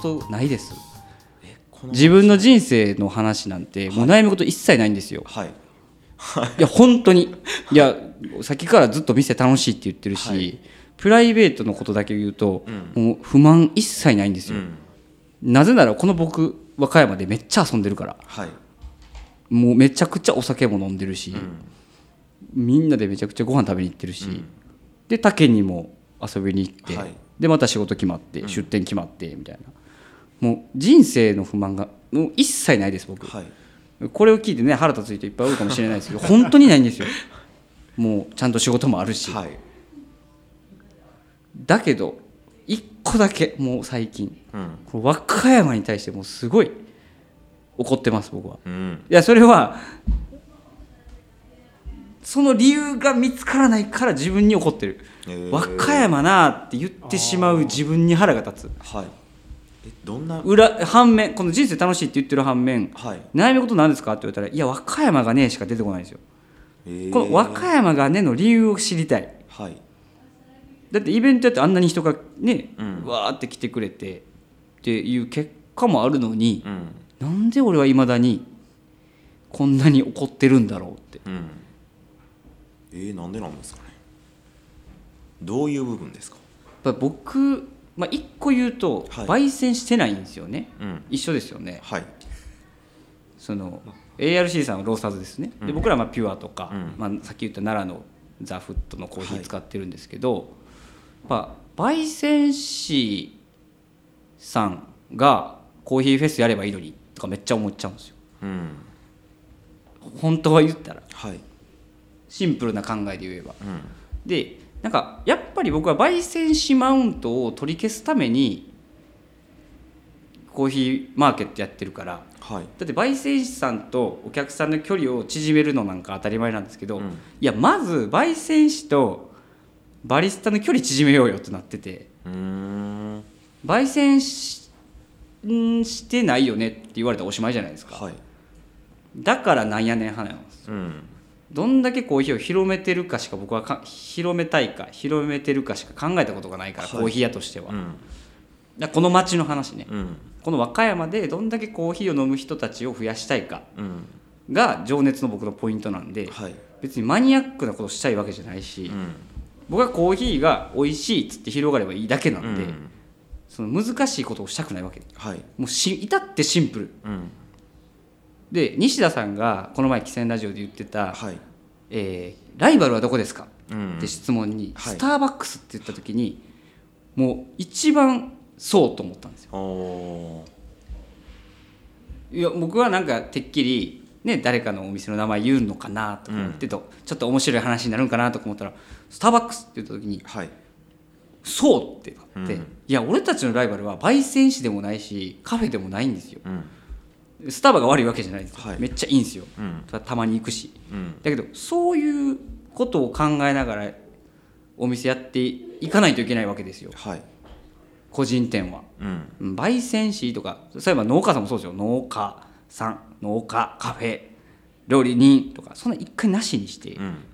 悩み事ないです。自分の人生の話なんてもう悩み事一切ないんですよ、はい。いや本当に。いやさっきからずっと店楽しいって言ってるし、はい。プライベートのことだけ言うと、うん。もう不満一切ないんですよ、うん。なぜならこの僕和歌山でめっちゃ遊んでるから。はい。もうめちゃくちゃお酒も飲んでるし、うん。みんなでめちゃくちゃご飯食べに行ってるし、うん。で他県にも遊びに行って、はい。でまた仕事決まって、出店決まってみたいなもう人生の不満がもう一切ないです僕、はい。これを聞いてね腹立つ人いっぱいおるかもしれないですけど 本当にないんですよ。もうちゃんと仕事もあるし、はい。だけど一個だけもう最近うん。和歌山に対してもうすごい怒ってます僕は。うん。いやそれはその理由が見つからないから自分に怒ってる。えー。和歌山なあって言ってしまう自分に腹が立つ。はい。えどんな？裏反面この人生楽しいって言ってる反面はい。悩み事なんですか？って言われたらいや和歌山がねしか出てこないんですよ。えー。この和歌山がねの理由を知りたい。はい。だってイベントやってあんなに人がね、うん。わーって来てくれてっていう結果もあるのにうん。なんで俺はいまだにこんなに怒ってるんだろうって。うん。えー、なんでなんですかね。どういう部分ですか？やっぱ僕、まあ、一個言うと、はい。焙煎してないんですよね。うん。一緒ですよね。はい。その ARC さんはローサーズですね、で僕らはまあピュアとか、うん。まあ、さっき言った奈良のザ・フットのコーヒはいー使ってるんですけど、まあ、焙煎士さんがコーヒーフェスやればいいのにとかめっちゃ思っちゃうんですよ。うん。本当は言ったら。はい。シンプルな考えで言えば。うん。でなんかやっぱり僕は焙煎士マウントを取り消すためにコーヒーマーケットやってるからはい。だって焙煎士さんとお客さんの距離を縮めるのなんか当たり前なんですけど、うん。いやまず焙煎士とバリスタの距離縮めようよってなっててうーん。焙煎しんしてないよねって言われたらおしまいじゃないですか。はい。だからなんやねん派なんですうんどんだけコーヒーを広めてるかしか僕はか広めたいか広めてるかしか考えたことがないから、はい。コーヒー屋としては、うん。らこの町の話ね。うん。この和歌山でどんだけコーヒーを飲む人たちを増やしたいかうん。が情熱の僕のポイントなんではい。別にマニアックなことしたいわけじゃないし、うん。僕はコーヒーが美味しいっつって広がればいいだけなんで、うん。その難しいことをしたくないわけ。はい。もうし至ってシンプル。うんで西田さんがこの前「汽船ラジオ」で言ってたはい「えーライバルはどこですか?」うん。って質問に、はい。スターバックスって言った時にもう一番そうと思ったんですよ。いや僕はなんかてっきり、ね、誰かのお店の名前言うのかなとか思ってと、ちょっと面白い話になるんかなとか思ったらスターバックスって言った時にはい。そうってなって、うん。いや俺たちのライバルは焙煎士でもないしカフェでもないんですよ。うんスタバが悪いわけじゃないですよ、はい。めっちゃいいんですよ。うん。たたまに行くし。うん。だけどそういうことを考えながらお店やっていかないといけないわけですよ。はい。個人店は。うん。うん焙煎士とかそういえば農家さんもそうですよ。農家さん農家カフェ料理人とかそんな一回なしにして。うん。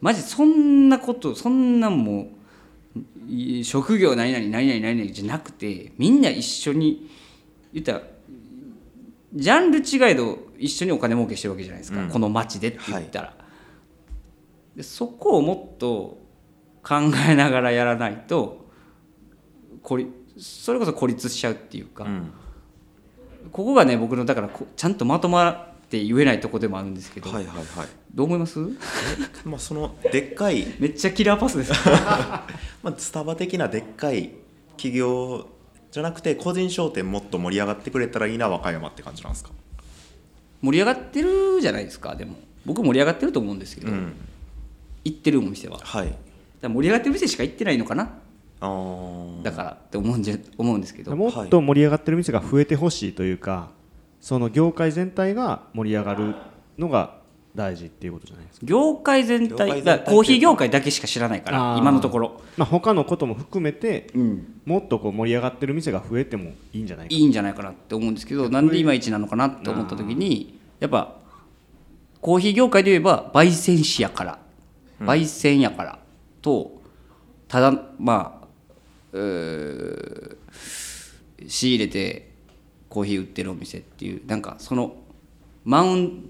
マジそんなことそんなんもうい職業何々何々何々じゃなくてみんな一緒に言ったらジャンル違いど一緒にお金儲けしてるわけじゃないですか、うん。この街でって言ったら、でそこをもっと考えながらやらないと孤立それこそ孤立しちゃうっていうか、うん。ここがね僕のだからこちゃんとまとまって言えないとこでもあるんですけど、はいはいはい。どう思います？まあそのでっかい めっちゃキラーパスです。まあ、スタバ的なでっかい企業じゃなくて個人商店もっと盛り上がってくれたらいいな和歌山って感じなんですか？盛り上がってるじゃないですか。でも僕盛り上がってると思うんですけど、うん。行ってるお店は。はい。ら盛り上がってる店しか行ってないのかな。だからって思うんじゃ思うんですけど。もっと盛り上がってる店が増えてほしいというかその業界全体が盛り上がるのが大事っていうことじゃないですか、業界全業界全体体だコーヒー業界だけしか知らないから今のところ、まあ、他のことも含めてうん、もっとこう盛り上がってる店が増えてもいいんじゃないかいいんじゃないかなって思うんですけどなんでいまいちなのかなって思った時にやっぱコーヒー業界で言えば焙煎士やから。焙煎やからとただまあ仕入れてコーヒー売ってるお店っていうなんかそのマウン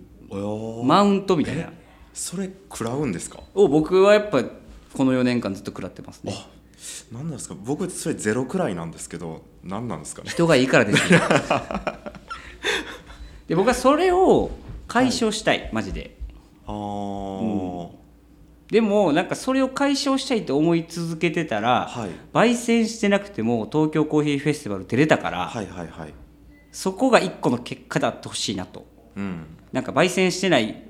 マウントみたいな。それ食らうんですか？を僕はやっぱこの4年間ずっと食らってますね。あ何なんですか？僕それゼロくらいなんですけど何なんですかね？人がいいからですよ で僕はそれを解消したい、マジで。あー、でもなんかそれを解消したいと思い続けてたら、はい。焙煎してなくても東京コーヒーフェスティバル出れたから、はいはいはい。そこが一個の結果であってほしいなとうん。なんか焙煎してない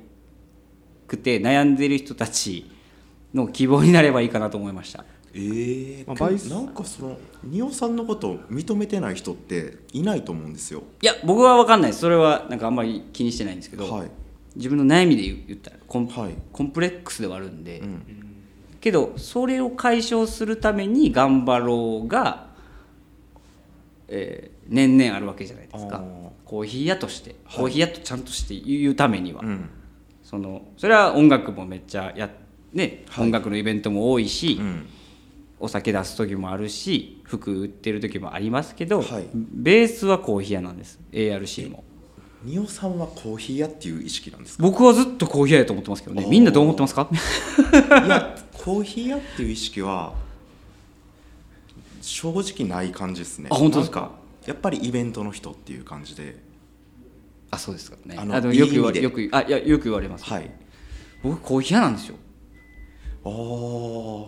くて悩んでる人たちの希望になればいいかなと思いました。えーまあなんかその仁尾さんのことを認めてない人っていないと思うんですよ。いや僕は分かんないです。それはなんかあんまり気にしてないんですけど、はい。自分の悩みで言言ったらコン,、はい。コンプレックスではあるんで、うん。けどそれを解消するために頑張ろうが、えー年々あるわけじゃないですかコーヒー屋として、はい。コーヒー屋とちゃんとして言うためには、うん。そのそれは音楽もめっちゃやね、はい。音楽のイベントも多いし、うん。お酒出す時もあるし服売ってる時もありますけど、はい。ベースはコーヒー屋なんです。ARC も。仁尾さんはコーヒー屋っていう意識なんですか？僕はずっとコーヒー屋やと思ってますけどね。みんなどう思ってますか？いやコーヒー屋っていう意識は正直ない感じですね。あ本当ですかやっぱりイベントの人っていう感じであそうですかね。あのあのよく言わいい意味で。よくあいやよく言われます、はい。僕コーヒー屋なんですよ。あ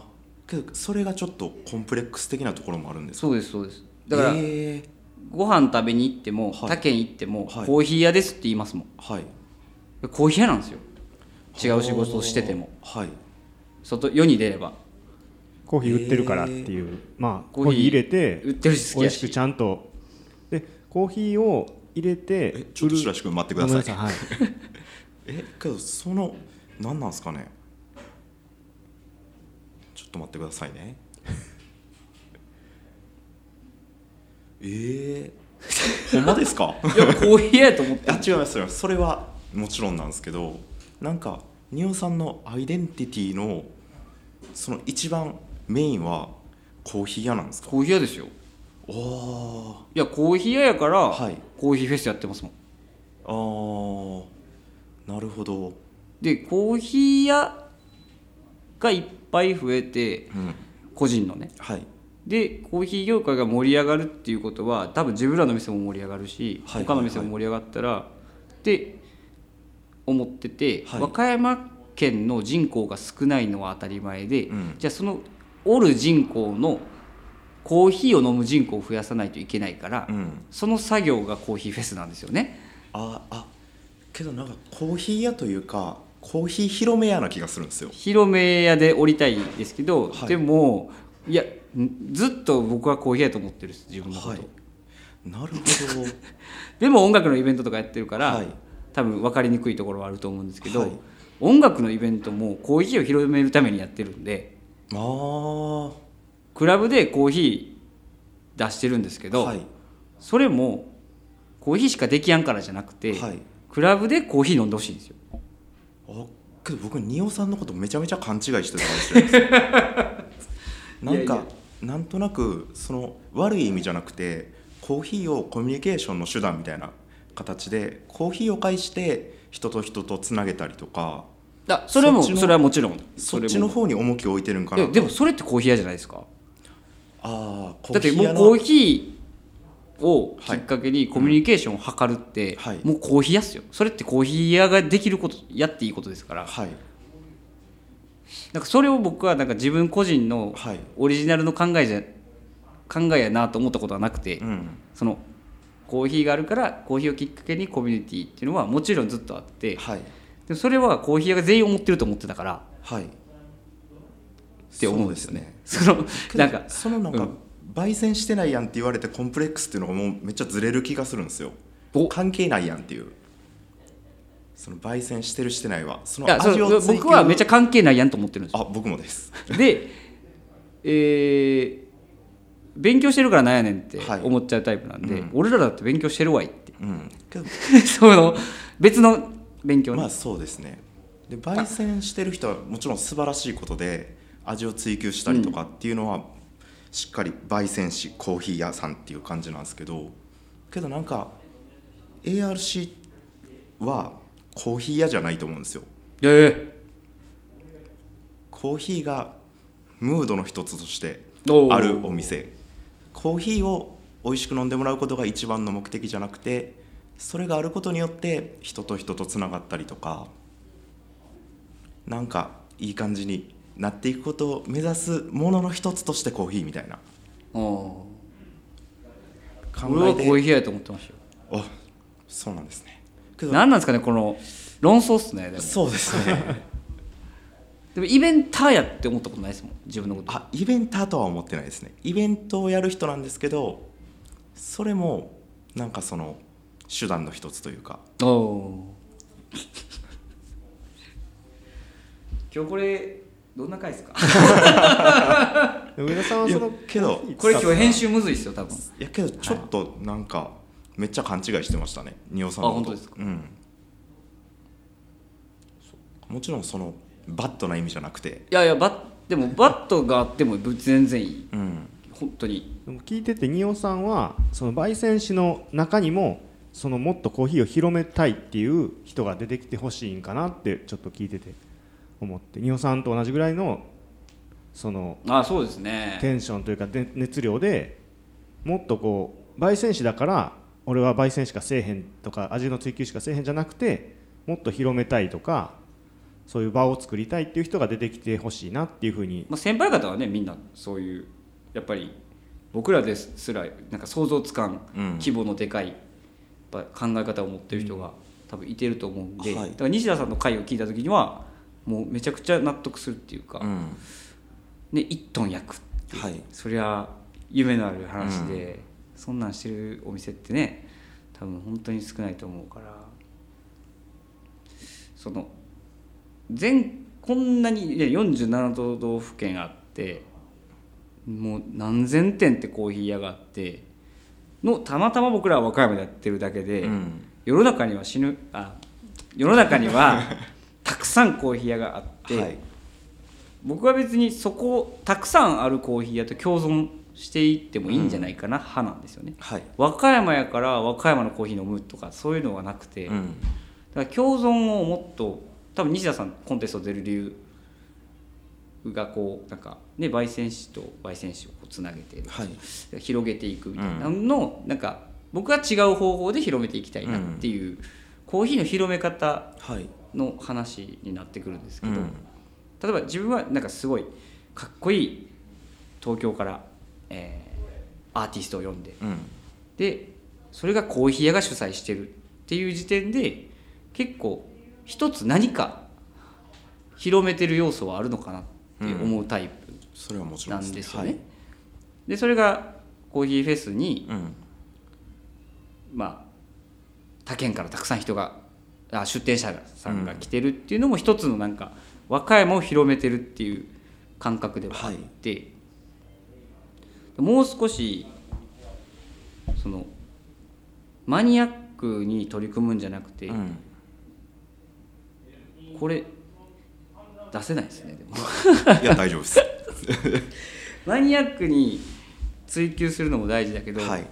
あけどそれがちょっとコンプレックス的なところもあるんですか？そうですそうです。だから、えー。ご飯食べに行っても、はい。他県行っても、はい。コーヒー屋ですって言いますもん。はい。コーヒー屋なんですよ。違う仕事をしてても。はい。外世に出れば。コーヒー売ってるからっていう、まあコーヒーコーヒー入れて売ってるし好きやし。美味しくちゃんとでコーヒーを入れてえちょっと白石君待ってください。はい、えけどその何なんですかね？ちょっと待ってくださいね。えー、ほんまですか？いやコーヒー屋やと思って。あ違いますよそれはもちろんなんですけどなんか仁尾さんのアイデンティティのその一番メインはコーヒー屋なんですか？コーヒー屋ですよおおいやコーヒー屋やから、はい。コーヒーフェスやってますもん。あー。なるほど。でコーヒー屋がいっぱい増えてうん。個人のね。はい。でコーヒー業界が盛り上がるっていうことは多分自分らの店も盛り上がるし、はい。他の店も盛り上がったらって思ってて、はい。和歌山県の人口が少ないのは当たり前で、うん。じゃあそのおる人口のコーヒーを飲む人口を増やさないといけないから、うん。その作業がコーヒーフェスなんですよね。ああけどなんかコーヒー屋というかコーヒー広め屋な気がするんですよ。広め屋で降りたいですけど、はい。でもいやんずっと僕はコーヒー屋と思ってる自分のこと、はい。なるほど。でも音楽のイベントとかやってるから、はい。多分分かりにくいところはあると思うんですけど、はい。音楽のイベントもコーヒーを広めるためにやってるんでああクラブでコーヒー出してるんですけど、はい。それもコーヒーしかできやんからじゃなくて、はい。クラブでコーヒー飲んでほしいんですよ。あけど僕仁尾さんのことめちゃめちゃ勘違いしてたかもしれないです。なんかなんとなくその悪い意味じゃなくてコーヒーをコミュニケーションの手段みたいな形でコーヒーを介して人と人とつなげたりとかだそれもそれはもちろん。そっちのそ方に重きを置いてるんかなでもそれってコーヒー屋じゃないですかあだってもうコーヒーをきっかけにコミュニケーションを図るって、はい。もうコーヒー屋っすよ。それってコーヒー屋ができることやっていいことですから。はい。なんかそれを僕はなんか自分個人のはい。オリジナルの考えじゃ考えやなと思ったことはなくて、うん。そのコーヒーがあるからコーヒーをきっかけにコミュニティっていうのはもちろんずっとあってはい。でもそれはコーヒー屋が全員思ってると思ってたからはいって思うんですよね。そそのなんかそのなんか、うん。焙煎してないやんって言われてコンプレックスっていうのがもうめっちゃずれる気がするんですよ。お。関係ないやんっていう。その焙煎してるしてないはその味を追求僕はめっちゃ関係ないやんと思ってるんですよ。あ僕もです。で、えー勉強してるからなんやねんってはい。思っちゃうタイプなんで、うん。俺らだって勉強してるわいって。うん。その別の勉強ね、まあそうですね。で焙煎してる人はもちろん素晴らしいことで味を追求したりとかっていうのはしっかり焙煎士コーヒー屋さんっていう感じなんですけどけどなんか ARC はコーヒー屋じゃないと思うんですよ。えコーヒーがムードの一つとしてあるお店。コーヒーを美味しく飲んでもらうことが一番の目的じゃなくてそれがあることによって人と人とつながったりとかなんかいい感じになっていくことを目指すものの一つとしてコーヒーみたいな。お考俺はコーヒー屋やと思ってましたよ。あそうなんですね。何なんですかねこの論争っすねでも。そうですね。でもイベンターやって思ったことないですもん自分のこと。あイベンターとは思ってないですね。イベントをやる人なんですけどそれもなんかその手段の一つというか。おお 今日これどんな回ですか？上田さんはそのけどこれ今日編集むずいっすよ多分。いやけどちょっとなんかめっちゃ勘違いしてましたね仁尾さんのこと。あ本当ですか？うん。もちろんそのバットな意味じゃなくて。いやいやバッでもバットがあっても全然いい。うん。本当に。でも聞いてて仁尾さんはその焙煎士の中にもそのもっとコーヒーを広めたいっていう人が出てきてほしいんかなってちょっと聞いてて思って仁尾さんと同じぐらいのそのあそうですね。テンションというかで熱量でもっとこう焙煎士だから俺は焙煎しかせえへんとか味の追求しかせえへんじゃなくてもっと広めたいとかそういう場を作りたいっていう人が出てきてほしいなっていうふうに。まあ、先輩方はねみんなそういうやっぱり僕らですらなんか想像つかんうん。規模のでかいやっぱ考え方を持ってる人が多分いてると思うんで、はい。だから西田さんの回を聞いた時にはもうめちゃくちゃ納得するっていうか、うん。ね、1トン焼くってはい。そりゃ夢のある話で、そんなんしてるお店ってね多分本当に少ないと思うからその全こんなにいや47都道府県あってもう何千店ってコーヒー屋があってのたまたま僕らは和歌山でやってるだけで、うん。世の中には死ぬあ世の中にはた くさんコーヒー屋があって、はい。僕は別にそこたくさんあるコーヒー屋と共存していってもいいんじゃないかな、派なんですよね。はい。和歌山やから和歌山のコーヒー飲むとかそういうのはなくて、だかうんら共存をもっと多分西田さんコンテスト出る理由がこうなんかね焙煎士と焙煎士をこうつなげて、はい。広げていくみたいなのを、なんか僕は違う方法で広めていきたいなっていう、コーヒーの広め方はいの話になってくるんですけど、うん。例えば自分はなんかすごいかっこいい東京から、えーアーティストを呼んでうん。でそれがコーヒー屋が主催してるっていう時点で結構一つ何か広めてる要素はあるのかなって思うタイプそれはもちろなんんです。ですよね。でそれがコーヒーフェスにはいうん。まあ他県からたくさん人があ出店者さんが来てるっていうのも一つのなんか和歌山を広めてるっていう感覚ではあって、もう少しそのマニアックに取り組むんじゃなくて、うん。これ出せないですねでも。いや大丈夫です。マニアックに追求するのも大事だけど、はい。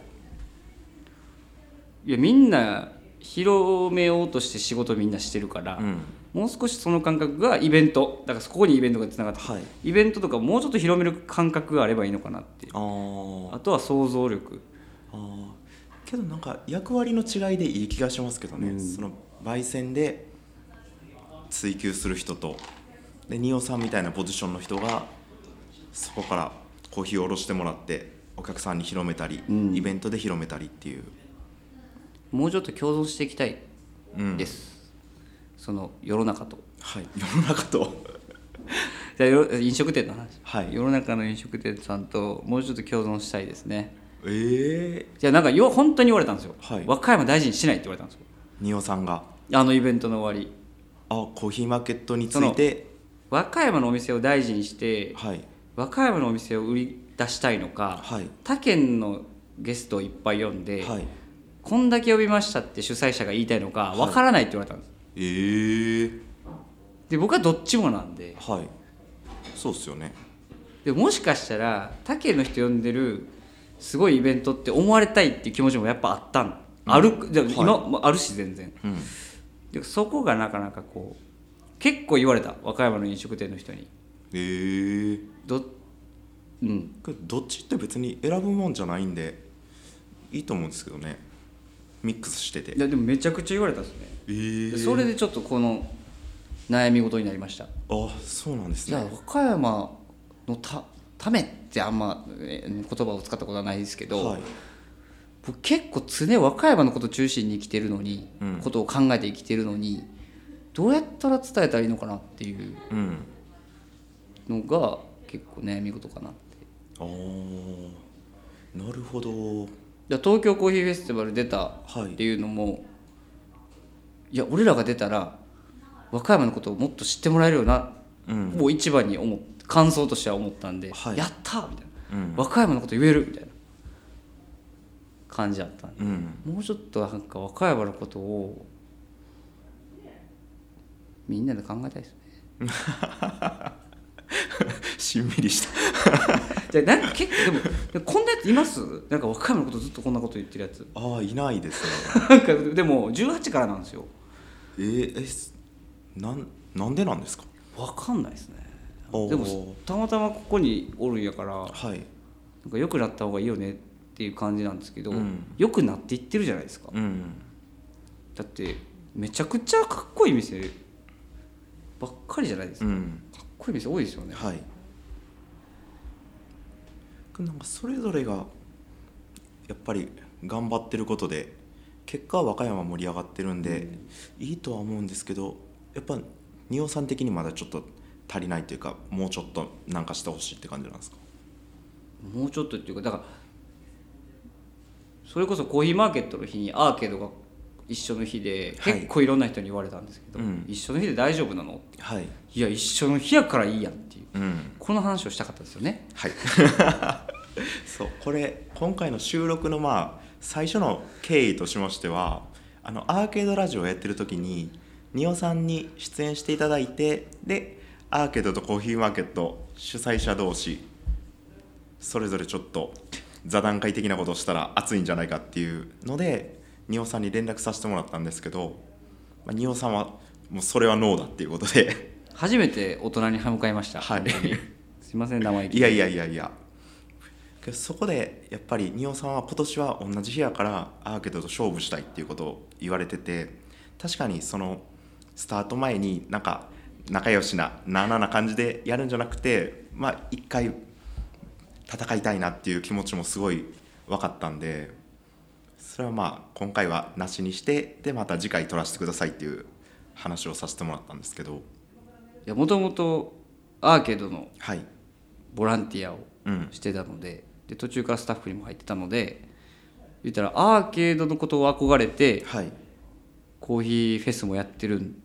いやみんな広めようとして仕事みんなしてるから、うん。もう少しその感覚がイベント。だからここにイベントがつながって、はい。イベントとかもうちょっと広める感覚があればいいのかなってあー。あとは想像力。あー。けどなんか役割の違いでいい気がしますけどね、うん。その焙煎で追求する人とで仁尾さんみたいなポジションの人がそこからコーヒーをおろしてもらってお客さんに広めたり、うん。イベントで広めたりっていう、もうちょっと共存していきたいうん。です、その世の中と。はい、世の中と。じゃあよ飲食店の話、はい。世の中の飲食店さんともうちょっと共存したいですね。ええじゃあなんかよ本当に言われたんですよ、はい。和歌山大事にしないって言われたんですよ。仁尾さんが。あのイベントの終わり。あコーヒーマーケットについて。和歌山のお店を大事にしてはい。和歌山のお店を売り出したいのか、はい。他県のゲストをいっぱい呼んで、はいこんだけ呼びましたって主催者が言いたいのかわからないって言われたんです、ええ。で僕はどっちもなんで。はい。そうっすよね。ででもしかしたら他県の人呼んでるすごいイベントって思われたいっていう気持ちもやっぱあったん、あるでも今、まああるし全然。うん。でそこがなかなかこう結構言われた。和歌山の飲食店の人に。へえ。どうん。どっちって別に選ぶもんじゃないんでいいと思うんですけどねミックスしてて。いやでもめちゃくちゃ言われたんですね。えー。でそれでちょっとこの悩み事になりました。あそうなんですね。じゃあ和歌山のたためってあんまえー言葉を使ったことはないですけど、はい。僕結構常和歌山のこと中心に生きてるのに、うん。ことを考えて生きてるのにどうやったら伝えたらいいのかなっていううん。のが結構悩み事かなって。あー。なるほど東京コーヒーフェスティバル出たはい。っていうのも、い、や俺らが出たら和歌山のことをもっと知ってもらえるよな、うん。もう一番に思っ感想としては思ったんで、はい。やったみたいな。うん。和歌山のこと言えるみたいな。感じだったんで。うん。もうちょっとなんか和歌山のことをみんなで考えたいですね。しんみりした じゃあなんか結構でもこんなやついます？なんか和歌山のことずっとこんなこと言ってるやつ。ああいないですね。なんかでも18からなんですよ。えー、えすなんなんでなんですか？わかんないですね。でもたまたまここにおるんやからなんはいか良くなった方がいいよねっていう感じなんですけど、うん。良くなっていってるじゃないですか。うん。だってめちゃくちゃかっこいい店ばっかりじゃないですか、うん。かっこいい店多いですよね。はいなんかそれぞれがやっぱり頑張ってることで結果は和歌山盛り上がってるんで、いいとは思うんですけどやっぱ仁尾さん的にまだちょっと足りないというかもうちょっとなんかしてほしいって感じなんですか？もうちょっとっていうかだからそれこそコーヒーマーケットの日にアーケードが一緒の日ではい。結構いろんな人に言われたんですけど、うん。一緒の日で大丈夫なのはい。いや一緒の日やからいいやんって。いううん。この話をしたかったですよね。はい。そうこれ今回の収録のまあ最初の経緯としましてはあのアーケードラジオをやってる時に仁尾さんに出演していただいてでアーケードとコーヒーマーケット主催者同士それぞれちょっと座談会的なことをしたら熱いんじゃないかっていうので仁尾さんに連絡させてもらったんですけどまあ仁尾さんはもうそれはノーだっていうことで初めて大人に歯向かいました、はい。すいません生意気いやいやいやいや。そこでやっぱり仁尾さんは今年は同じ日やからアーケードと勝負したいっていうことを言われてて確かにそのスタート前になんか仲良しななあなあな感じでやるんじゃなくてまあ一回戦いたいなっていう気持ちもすごい分かったんでそれはまあ今回はなしにしてでまた次回取らせてくださいっていう話をさせてもらったんですけど。いやもともとアーケードのはい。ボランティアをうん。してたのでで途中からスタッフにも入ってたので言ったらアーケードのことを憧れてはい。コーヒーフェスもやってるん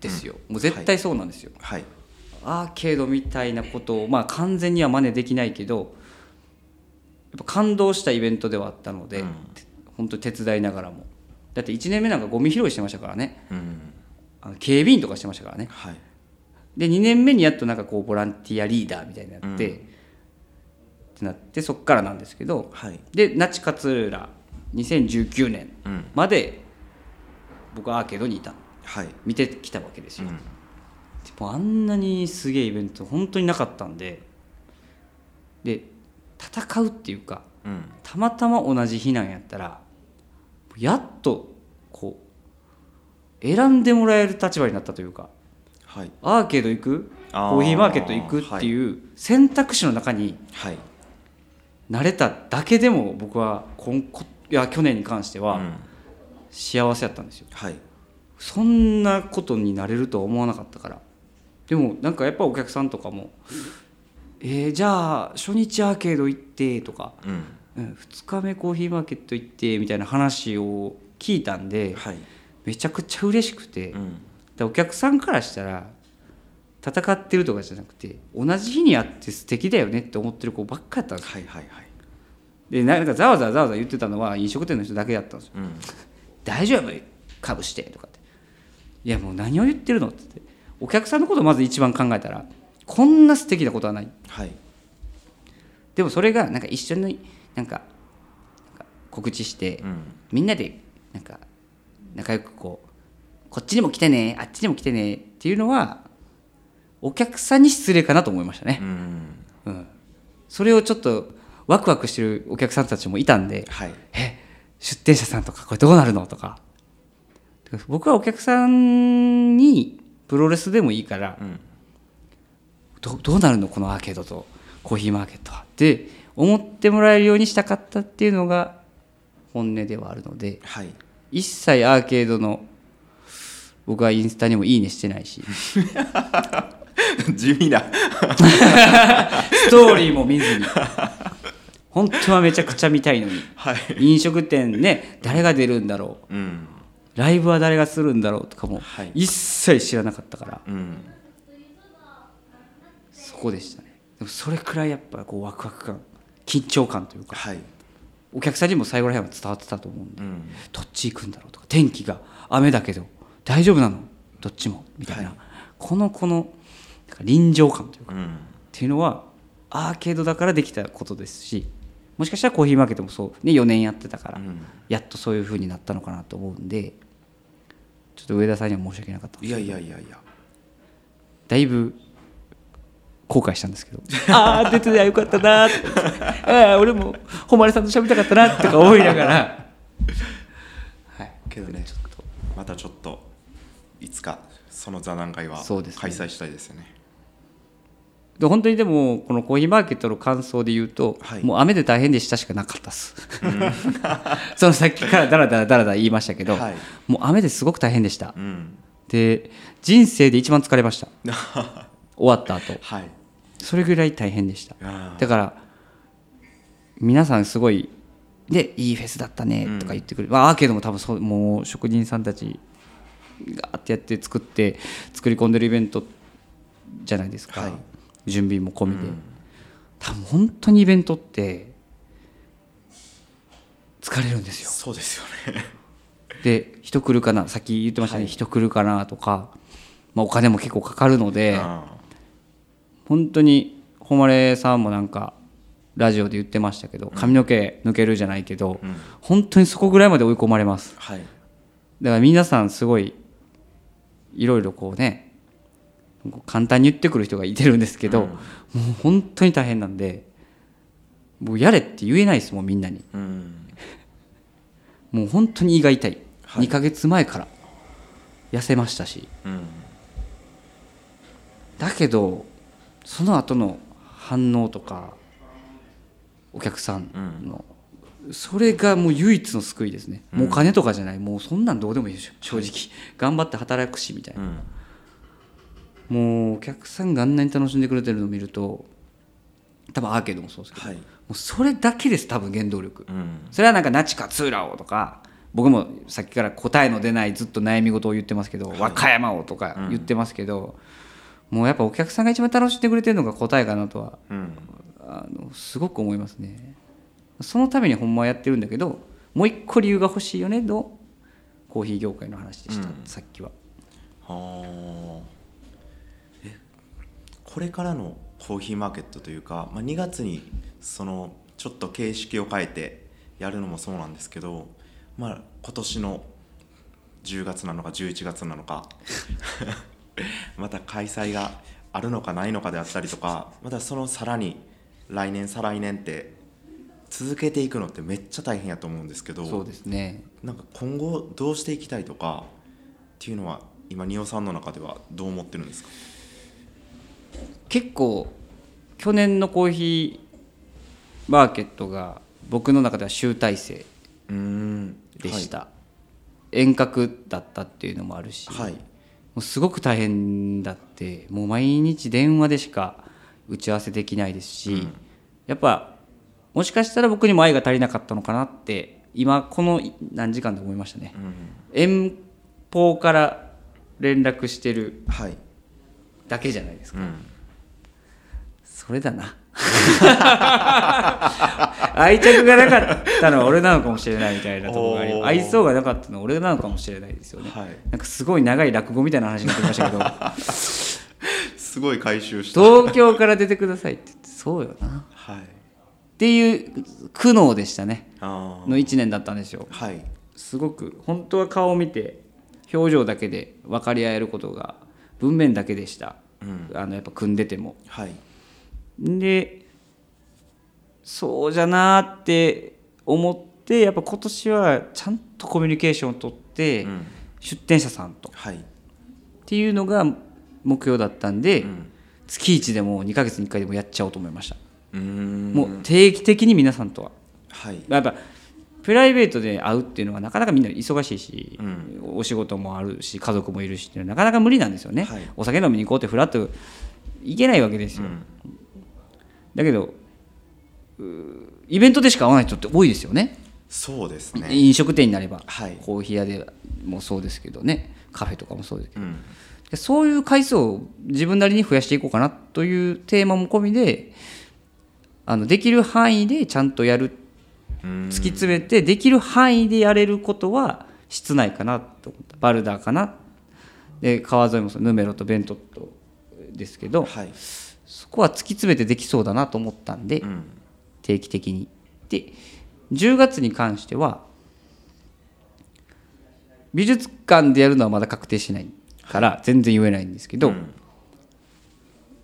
ですよ、もう絶対そうなんですよ、はい。アーケードみたいなことをまあ完全には真似できないけどやっぱ感動したイベントではあったので、うん。本当に手伝いながらも。だって1年目なんかゴミ拾いしてましたからね。うん。あの警備員とかしてましたからね。はいで2年目にやっとなんかこうボランティアリーダーみたいになって、うん。ってなってそっからなんですけどはい。で那智勝浦2019年うん。まで僕はアーケードにいた。はい。見てきたわけですよ、うん。でもあんなにすげえイベント本当になかったんでで戦うっていうかうん。たまたま同じ日なんやったらやっとこう選んでもらえる立場になったというかはい。アーケード行く？コあー。ーヒーマーケット行くっていう選択肢の中にはい。慣れただけでも僕は今こいや去年に関してはうん。幸せやったんですよ。はい。そんなことになれるとは思わなかったから。でもなんかやっぱお客さんとかも「えーじゃあ初日アーケード行って」とかうん。うん2日目コーヒーマーケット行ってみたいな話を聞いたんではい。めちゃくちゃ嬉しくてうんでお客さんからしたら戦ってるとかじゃなくて同じ日に会って素敵だよねって思ってる子ばっかやったんですよ。はいはいはい。でなんかざわざわざわざわ言ってたのは飲食店の人だけだったんですよ。うん。大丈夫？かぶしてとかって。いやもう何を言ってるのって。言ってお客さんのことをまず一番考えたらこんな素敵なことはない。はい。でもそれがなんか一緒になんかなんか告知して、うん。みんなでなんか仲良くこうこっちにも来てねあっちにも来てねっていうのはお客さんに失礼かなと思いましたね。う、ん。うん。それをちょっとワクワクしてるお客さんたちもいたんではい。え出店者さんとかこれどうなるのとか。僕はお客さんにプロレスでもいいからうん。どどうなるのこのアーケードとコーヒーマーケットは。って思ってもらえるようにしたかったっていうのが本音ではあるのではい。一切アーケードの僕はインスタにもいいねしてないし。地味な。ストーリーも見ずに。本当はめちゃくちゃ見たいのに。はい。飲食店ね誰が出るんだろう。うん。ライブは誰がするんだろうとかもはい。一切知らなかったから。うん。そこでしたね。でもそれくらいやっぱこうワクワク感緊張感というかはい。お客さんにも最後らへんは伝わってたと思うんでうん。どっち行くんだろうとか天気が雨だけど大丈夫なの？どっちも？みたいな、はいこのこの臨場感というか。うん。っていうのはアーケードだからできたことですしもしかしたらコーヒーマーケットもそう、ね、4年やってたから、うん。やっとそういう風になったのかなと思うんでちょっと上田さんには申し訳なかったいやいやいやいや。だいぶ後悔したんですけど。ああ出てたらよかったな。ーってああ俺も誉さんと喋りたかったなとか思いながら。は いけどねちょっとまたちょっといつかその座談会は開催したいですよね。で本当にでもこのコーヒーマーケットの感想で言うと、はい。もう雨で大変でしたしかなかったっす。そのさっきからダラダラダラダラ言いましたけど、はい。もう雨ですごく大変でした。うん。で人生で一番疲れました。終わった後。はい。それぐらい大変でした。だから皆さんすごいでいいフェスだったねとか言ってくる、まあ、アーケードも多分そうもう職人さんたちがーってやって作って作り込んでるイベントじゃないですか、はい。準備も込みで、うん。多分本当にイベントって疲れるんですよ。そうですよね。で人来るかなさっき言ってましたね、はい。人来るかなとか、まあ、お金も結構かかるので、あ本当に誉さんもなんかラジオで言ってましたけど髪の毛抜けるじゃないけど、うん。本当にそこぐらいまで追い込まれます。はい。だから皆さんすごいいろいろこうね簡単に言ってくる人がいてるんですけど、うん。もう本当に大変なんでもうやれって言えないですもんみんなに。うん。もう本当に胃が痛い、はい。2ヶ月前から痩せましたし。うん。だけどその後の反応とかお客さんの、それがもう唯一の救いですね、もうお金とかじゃない。もうそんなんどうでもいいでしょ。正直。頑張って働くしみたいな、うん。もうお客さんがあんなに楽しんでくれてるのを見ると多分アーケードもそうですけど、はい。もうそれだけです多分原動力、うん。それはなんかナチ勝浦をとか僕もさっきから答えの出ないずっと悩み事を言ってますけど、和歌山をとか言ってますけど、もうやっぱお客さんが一番楽しんでくれてるのが答えかなとはうん。あのすごく思いますねそのためにほんまはやってるんだけどもう一個理由が欲しいよねのコーヒー業界の話でした、うん。さっきは。はこれからのコーヒーマーケットというか、まあ、2月にそのちょっと形式を変えてやるのもそうなんですけど、まあ、今年の10月なのか11月なのか また開催があるのかないのかであったりとかまたそのさらに来年再来年って続けていくのってめっちゃ大変やと思うんですけどそうですね。なんか今後どうしていきたいとかっていうのは今仁尾さんの中ではどう思ってるんですか？結構去年のコーヒーマーケットが僕の中では集大成でした、遠隔だったっていうのもあるし、はい、もうすごく大変だってもう毎日電話でしか打ち合わせできないですし、うん。やっぱもしかしたら僕にも愛が足りなかったのかなって今この何時間で思いましたね。うん。遠方から連絡してるはい。だけじゃないですか。うん。それだな。愛着がなかったのは俺なのかもしれないみたいなところがあり愛想がなかったのは俺なのかもしれないですよね、はい。なんかすごい長い落語みたいな話になってきましたけど。すごい回収した東京から出てくださいって言ってそうよな。はいっていう苦悩でしたね。あの1年だったんですよ。あはい。すごく本当は顔を見て表情だけで分かり合えることが文面だけでした、うん。あのやっぱ組んでても。はい。でそうじゃなーって思ってやっぱ今年はちゃんとコミュニケーションを取って、うん。出店者さんと。っはい。ていうのが目標だったんで、うん。月1でも2ヶ月に1回でもやっちゃおうと思いました、もう定期的に皆さんとは。はい。やっぱプライベートで会うっていうのはなかなかみんな忙しいし、うん。お仕事もあるし家族もいるしっていうのはなかなか無理なんですよね、はい。お酒飲みに行こうってフラッと行けないわけですよ、うん。だけどイベントでしか会わない人って多いですよね。そうですね。飲食店になれば、はい。コーヒー屋でもそうですけどね。カフェとかもそうですけど。うん。でそういう回数を自分なりに増やしていこうかなというテーマも込みであのできる範囲でちゃんとやる突き詰めてできる範囲でやれることは室内かなと思った。バルダーかな。で川沿いもヌメロとベントットですけどはい。そこは突き詰めてできそうだなと思ったんで、うん。定期的に。で10月に関しては美術館でやるのはまだ確定しないから全然言えないんですけど、うん。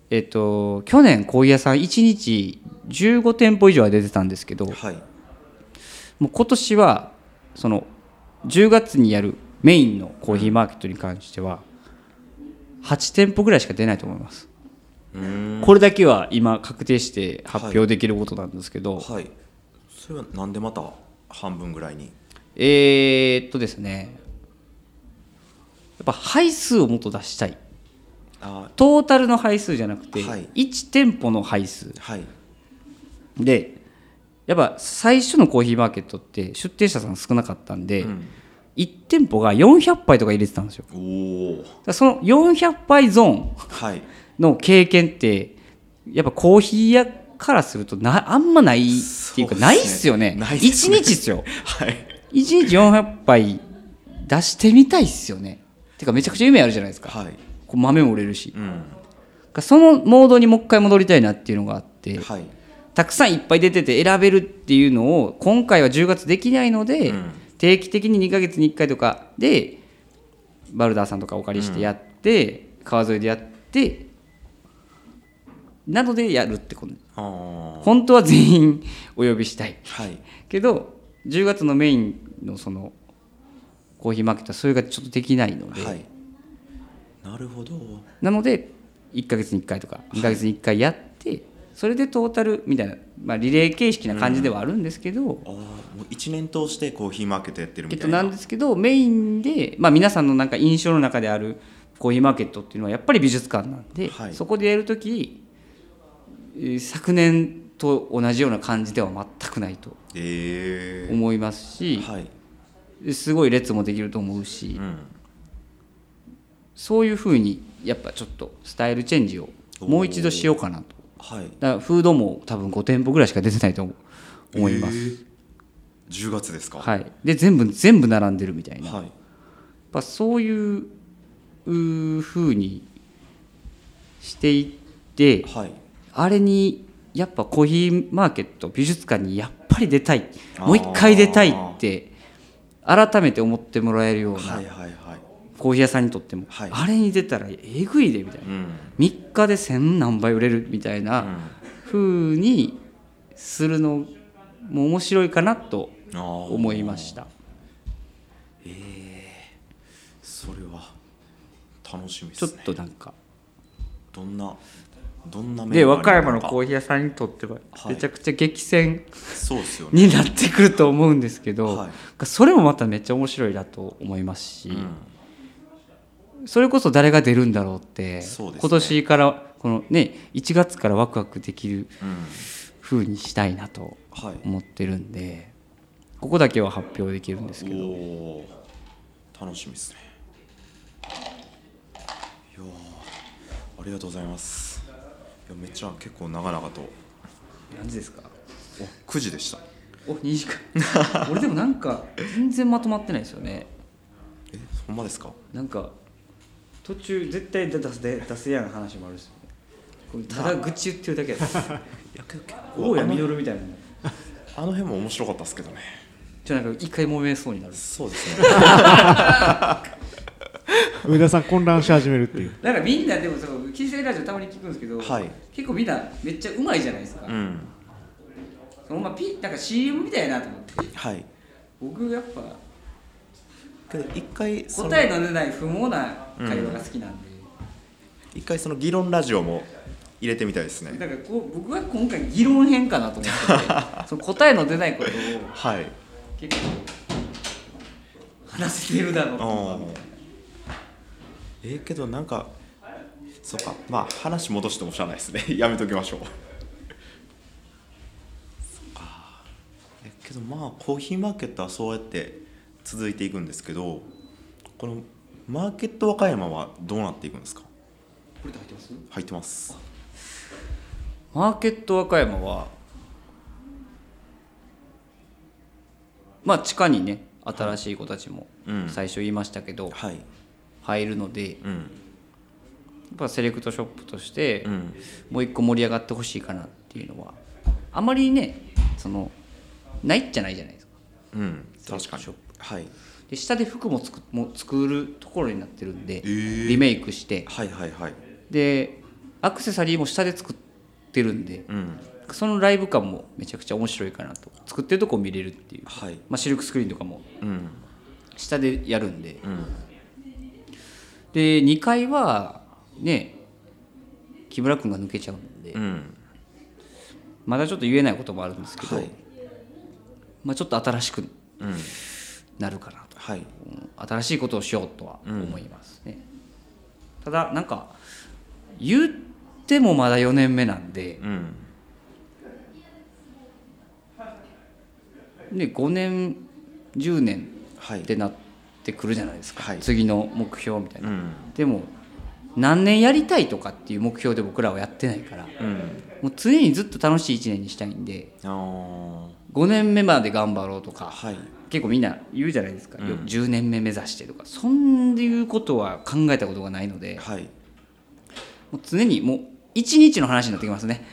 えっと去年コーヒー屋さん1日15店舗以上は出てたんですけどはい。もう今年はその10月にやるメインのコーヒーマーケットに関しては8店舗ぐらいしか出ないと思います。これだけは今確定して発表できることなんですけど、はい。それはなんでまた半分ぐらいに？えー、っとですねやっぱ配数をもっと出したい。あトータルの配数じゃなくて、はい。1店舗の配数。はいでやっぱ最初のコーヒーマーケットって出店者さん少なかったんで、うん。1店舗が400杯とか入れてたんですよ。その400杯ゾーンはい。の経験ってやっぱコーヒー屋からするとなあんまないっていうかないっすよね。すね。1日っすよ。はい。1日400杯出してみたいっすよね。てかめちゃくちゃ夢あるじゃないですか。はい。こう豆も売れるし。うん。そのモードにもう一回戻りたいなっていうのがあって。はいたくさんいっぱい出てて選べるっていうのを今回は10月できないので、うん。定期的に2ヶ月に1回とかでバルダーさんとかお借りしてやって、川沿いでやってなのでやるってこと。本当は全員お呼びしたい。はい。けど10月のメインのそのコーヒーマーケットはそれがちょっとできないので、はい。なるほど。なので1ヶ月に1回とか2ヶ月に1回やって、それでトータルみたいな、まあ、リレー形式な感じではあるんですけど、ああもう1年通してコーヒーマーケットやってるみたいな。えっとなんですけどメインで、まあ、皆さんのなんか印象の中であるコーヒーマーケットっていうのはやっぱり美術館なんで、はい。そこでやる時えー昨年と同じような感じでは全くないとええ思いますし、はい。すごい列もできると思うし、うん。そういうふうにやっぱちょっとスタイルチェンジをもう一度しようかなとはい。だからフードも多分5店舗ぐらいしか出てないと思思います、えー。10月ですか？はい、で全部全部並んでるみたいな、やっはいぱそういううー風にしていってはい。あれにやっぱコーヒーマーケット美術館にやっぱり出たい。もう一回出たいって改めて思ってもらえるような、はいはいはいコーヒー屋さんにとっても、はい。あれに出たらえぐいでみたいな。うん。3日で千何倍売れるみたいな風にするのも面白いかなと思いました。それは楽しみでちょっとなんか。どんなどんなで和歌山のーコーヒー屋さんにとってははい。めちゃくちゃ激戦そうですよね。になってくると思うんですけど、はい。それもまためっちゃ面白いなと思いますし、うんそれこそ誰が出るんだろうってね。今年からこのね1月からワクワクできるうん風にしたいなとはい。思ってるんでここだけは発表できるんですけど。楽しみですね。いやーありがとうございます。いやめっちゃ結構長々と。何時ですか？お9時でした。お2時間。俺でもなんか全然まとまってないですよね。えほんまですか？なんか途中絶対出す出すやん話もあるし、ね、ただ愚痴言ってるだけや。いやけ結大谷実みたいな。あの辺も面白かったですけどね。ちょっとなんか一回揉めそうになる。そうですね。上田さん混乱し始めるっていう。だからみんなでもそのキーセイラジオたまに聞くんですけど、はい。結構みんなめっちゃうまいじゃないですか、うん。そのままピなんか CM みたいなと思って。はい。僕やっぱけど一回その答えの出ない不毛な会話が好きなん。で、一回その議論ラジオも入れてみたいですね。だからこう僕は今回議論編かなと思っててその答えの出ないことをはい結構話せてるだろうと思うあーえー、けどなんかそうか。まあ話戻してもしゃあないですね。やめときましょう。そっか。えけどまあコーヒーマーケットはそうやって続いていくんですけどこのマーケット和歌山はどうなっていくんですか？これって入ってます？入ってます。マーケット和歌山はまあ地下にね新しい子たちもうん。最初言いましたけど、はい。入るのでやうん。っぱセレクトショップとしてうん。もう一個盛り上がってほしいかなっていうのはあまりねそのないじゃないじゃないですか。うん。確かにショッはいで下で服も作も作るところになってるんで、ー。リメイクして。はいはいはい。でアクセサリーも下で作ってるんでうん。そのライブ感もめちゃくちゃ面白いかなと。作ってるとこを見れるっていう、はい。まあ、シルクスクリーンとかもうん。下でやるんで。うん。で2階はね木村君が抜けちゃうんで、うん。まだちょっと言えないこともあるんですけど、はい。まあ、ちょっと新しくうんなるかなと、はい。うん。新しいことをしようとは思いますね、ただなんか言ってもまだ4年目なんでうん。で5年10年はい。ってなってくるじゃないですか、はい。次の目標みたいな、うん。でも何年やりたいとかっていう目標で僕らはやってないからうん。もう常にずっと楽しい1年にしたいんであー5年目まで頑張ろうとかはい。結構みんな言うじゃないですか、うん。よ10年目目指してとか。そんいうことは考えたことがないのではい。もう常にもう一日の話になってきますね。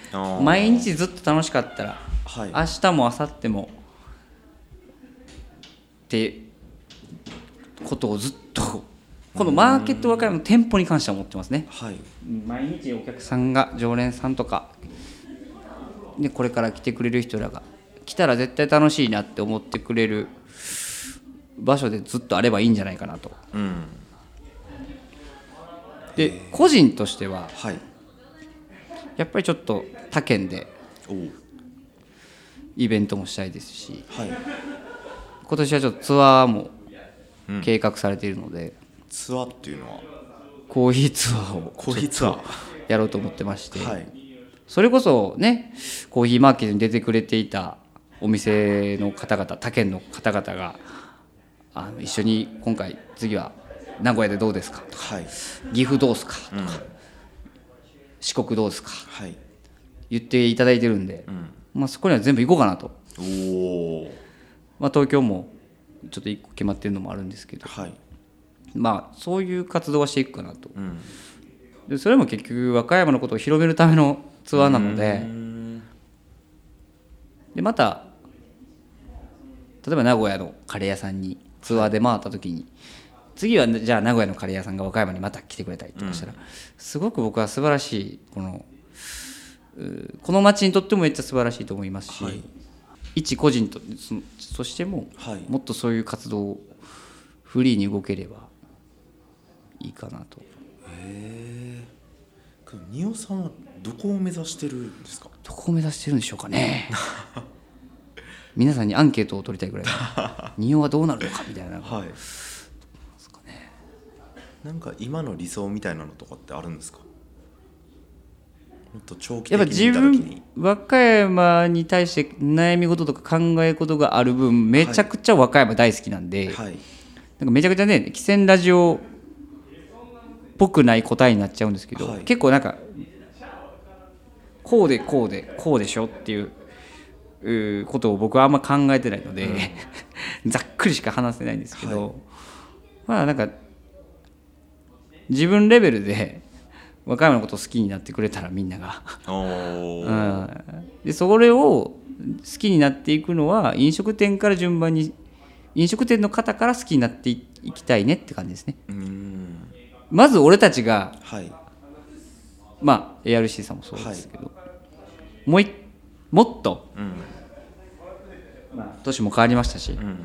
毎日ずっと楽しかったらはい。明日も明後日もってことをずっとこのマーケット和歌山の店舗に関しては思ってますね。はい。毎日お客さんが常連さんとかでこれから来てくれる人らが来たら絶対楽しいなって思ってくれる場所でずっとあればいいんじゃないかなと。うん。で個人としてははい。やっぱりちょっと他県でイベントもしたいですしはい。今年はちょっとツアーもうん。計画されているので、ツアーっていうのは？コーヒーツアーをコーヒーツアー。やろうと思ってまして、はい。それこそねコーヒーマーケットに出てくれていたお店の方々他県の方々があの一緒に今回次は名古屋でどうですかとかはい。岐阜どうですかとか、うん。四国どうですかはい。言っていただいてるんで、うん。まあ、そこには全部行こうかなと、まあ、東京もちょっと一個決まってるのもあるんですけどはい。まあそういう活動はしていくかなと。うん。でそれも結局和歌山のことを広めるためのツアーなのうでん。でまた例えば名古屋のカレー屋さんにツアーで回った時に、次はじゃあ名古屋のカレー屋さんが和歌山にまた来てくれたりとかしたら、すごく僕は素晴らしいこのこの町にとってもめっちゃ素晴らしいと思いますし、はい。一個人とそとしてもはい。もっとそういう活動をフリーに動ければいいかなと。へえ仁尾さんはどこを目指してるんですか？どこを目指してるんでしょうかね 皆さんにアンケートを取りたいぐらい仁王 はどうなるのかみたいな。はい。なんか今の理想みたいなのとかってあるんですか？もっと長期やっぱ自分に和歌山に対して悩み事とか考え事がある分めちゃくちゃ和歌山大好きなんで、はい。なんかめちゃくちゃね汽船ラジオっぽくない答えになっちゃうんですけど、はい。結構なんかこうでこうでこうでしょっていうことを僕はあんま考えてないので、ざっくりしか話せないんですけど、まあなんか自分レベルで和歌山のことを好きになってくれたらみんなが。うん、でそれを好きになっていくのは飲食店から順番に飲食店の方から好きになっていきたいねって感じですね。まず俺たちがはい。まあ ARC さんもそうですけど、もういもっと、年も変わりましたし、うん。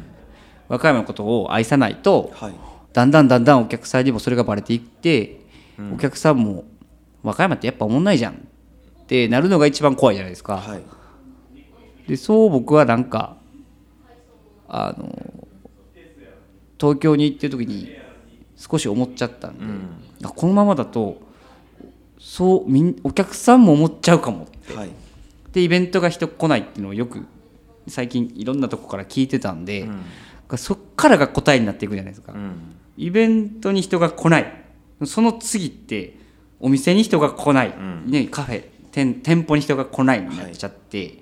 和歌山のことを愛さないとはい。だんだんだんだんお客さんにもそれがバレていって、お客さんも和歌山ってやっぱおもんないじゃんってなるのが一番怖いじゃないですか、はい。でそう僕はなんかあの東京に行ってる時に少し思っちゃったんで、うん。あこのままだとそうみんお客さんも思っちゃうかもはいでイベントが人来ないっていうのをよく最近いろんなとこから聞いてたんで、うん。そっからが答えになっていくじゃないですか、うん。イベントに人が来ない。その次ってお店に人が来ない、ん。ね、カフェ。店店舗に人が来ないになっちゃって、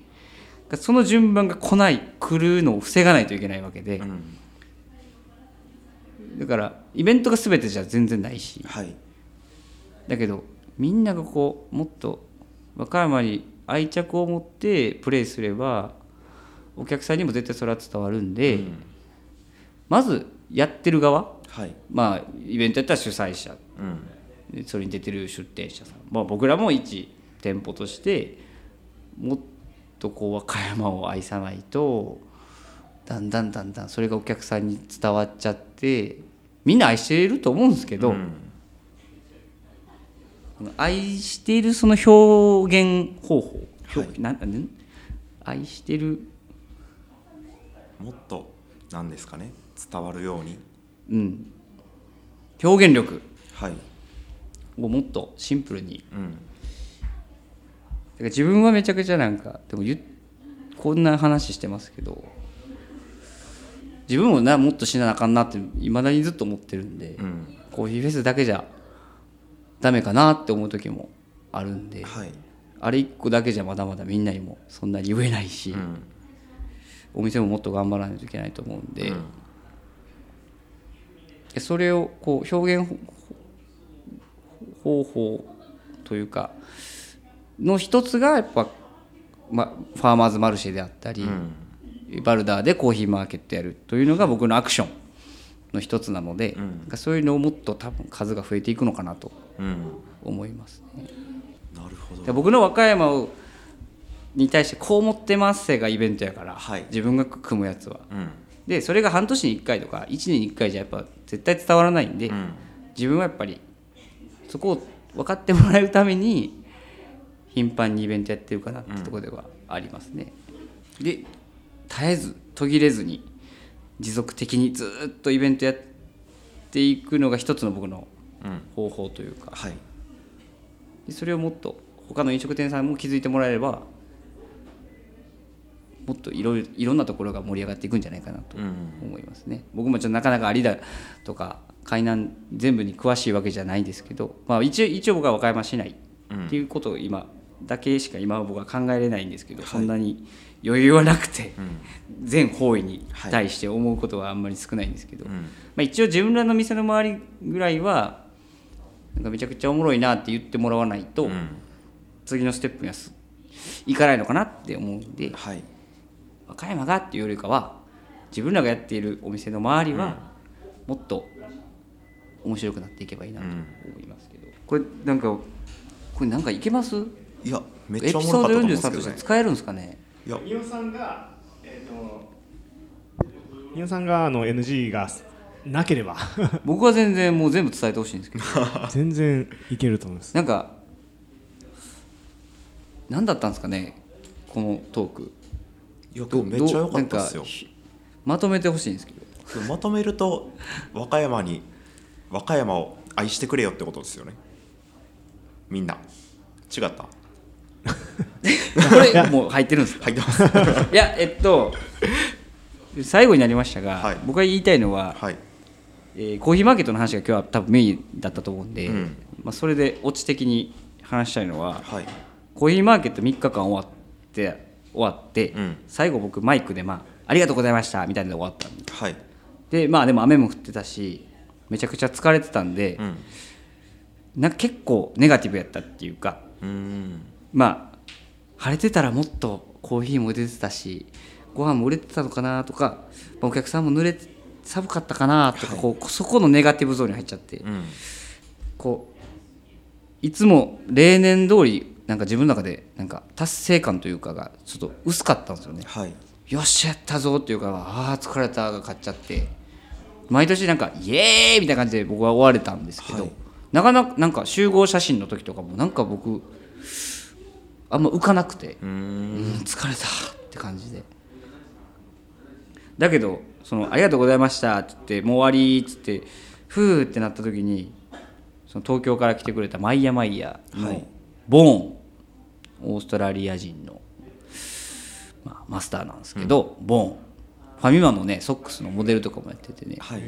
その順番が来ない来るのを防がないといけないわけで、うん。だからイベントが全てじゃ全然ないし。はい。だけどみんながこうもっと和歌山に愛着を持ってプレイすればお客さんにも絶対それは伝わるんで、うん。まずやってる側はい。まあイベントやったら主催者うん。でそれに出てる出店者さん、まあ、僕らも一店舗としてもっとこう和歌山を愛さないとだんだんだんだんそれがお客さんに伝わっちゃってみんな愛していると思うんですけど、うん愛しているその表現方法、はい。表な愛してる、もっとなんですかね？伝わるように。うん、表現力。はい。をもっとシンプルに。うん。だから自分はめちゃくちゃなんかでも言っこんな話してますけど自分もなもっとしなあかんなっていまだにずっと思ってるんで、うん。コーヒーフェスだけじゃダメかなって思う時もあるんで、はい。あれ一個だけじゃまだまだみんなにもそんなに言えないし、うん。お店ももっと頑張らないといけないと思うんで、うん。でそれをこう表現方法というかの一つがやっぱ、ま、ファーマーズマルシェであったり、うん。バルダーでコーヒーマーケットやるというのが僕のアクションの一つなので、うん。そういうのをもっと多分数が増えていくのかなとうん思いますね。なるほどで僕の和歌山をに対してこう思ってますせがイベントやから、はい自分が組むやつは。うんでそれが半年に1回とか1年に1回じゃやっぱ絶対伝わらないんで、うん自分はやっぱりそこを分かってもらえるために頻繁にイベントやってるかなってところではありますね。で絶えず途切れずに持続的にずっとイベントやっていくのが一つの僕のうん方法というか。はい。でそれをもっと他の飲食店さんも気づいてもらえればもっといろいろいろんなところが盛り上がっていくんじゃないかなとうん。思いますね。僕もちょっとなかなか有田とか海南全部に詳しいわけじゃないんですけど、まあ、一応一応僕は和歌山市内っていうことを今だけしか今は僕は考えれないんですけど、はい。そんなに余裕はなくてうん。全方位に対して思うことはあんまり少ないんですけど、うん。まあ、一応自分らの店の周りぐらいはなんかめちゃくちゃおもろいなって言ってもらわないと、うん。次のステップにはすいかないのかなって思うんではい。和歌山がっていうよりかは自分らがやっているお店の周りはもっと面白くなっていけばいいなと思いますけど、これなんかこれなんかいけます？いやめっエちゃおもろかったとピソード43思うんですけどね。として使えるんですかね？いや。イオさんがえっ、とイオさんがあの NG がなければ。僕は全然もう全部伝えてほしいんですけど。全然いけると思います。なんか何だったんですかねこのトーク。いやどめっちゃ良かったですよ。どうなんかひまとめてほしいんですけど。まとめると和歌山に和歌山を愛してくれよってことですよね。みんな。違った？これもう入ってるんですか？入ってます。いやえっと最後になりましたが、はい。僕が言いたいのは、はいえーコーヒーマーケットの話が今日は多分メインだったと思うんで、うん。まあ、それでオチ的に話したいのははい。コーヒーマーケット3日間終わって終わって、うん。最後僕マイクで、まあ「ありがとうございました」みたいなので終わったんではい。でまあでも雨も降ってたしめちゃくちゃ疲れてたんでう、ん。なんか結構ネガティブやったっていうかうーん。まあ晴れてたらもっとコーヒーも出てたしご飯も売れてたのかなとかまあお客さんも濡れて寒かったかなとか、こうそこのネガティブゾーンに入っちゃって、うん。こういつも例年通りなんか自分の中でなんか達成感というかがちょっと薄かったんですよね。はい。よっしゃやったぞっていうかああ疲れたが勝っちゃって。毎年なんかイエーイみたいな感じで僕は終われたんですけど、はい。なかなかなんか集合写真の時とかもなんか僕あんま浮かなくて。うん疲れたって感じで。だけどその「ありがとうございました」って言って「もう終わり」っつってふーってなった時にその東京から来てくれたマイヤマイヤのはい。ボーン、オーストラリア人の、まあ、マスターなんですけど、ボーン。ファミマのねソックスのモデルとかもやっててね。はい。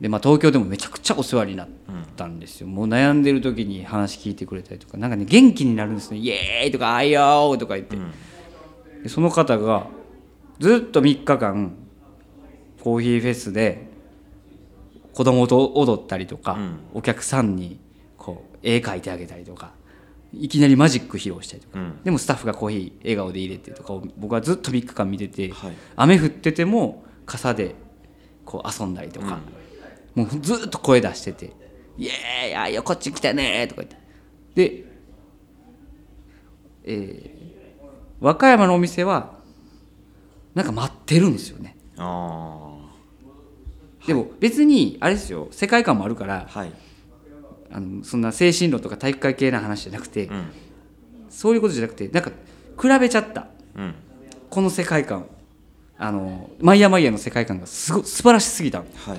で、まあ、東京でもめちゃくちゃお世話になったんですよ、もう悩んでる時に話聞いてくれたりとかなんかね元気になるんですね「イエーイ!」とか「あいよー!」とか言って、でその方がずっと3日間コーヒーフェスで子供と踊ったりとか、うん。お客さんにこう絵描いてあげたりとかいきなりマジック披露したりとか、うん。でもスタッフがコーヒー笑顔で入れてとかを僕はずっと3日間見てて、はい。雨降ってても傘でこう遊んだりとか、もうずっと声出してて「イエーイあいよこっち来たね」とか言って。で、えー和歌山のお店はなんか待ってるんですよね。あでも別にあれですよ世界観もあるからあはい。あのそんな精神論とか体育会系な話じゃなくて、うん。そういうことじゃなくてなんか比べちゃった。うん。この世界観。あのマイヤーマイヤーの世界観がすご素晴らしすぎた。のはい。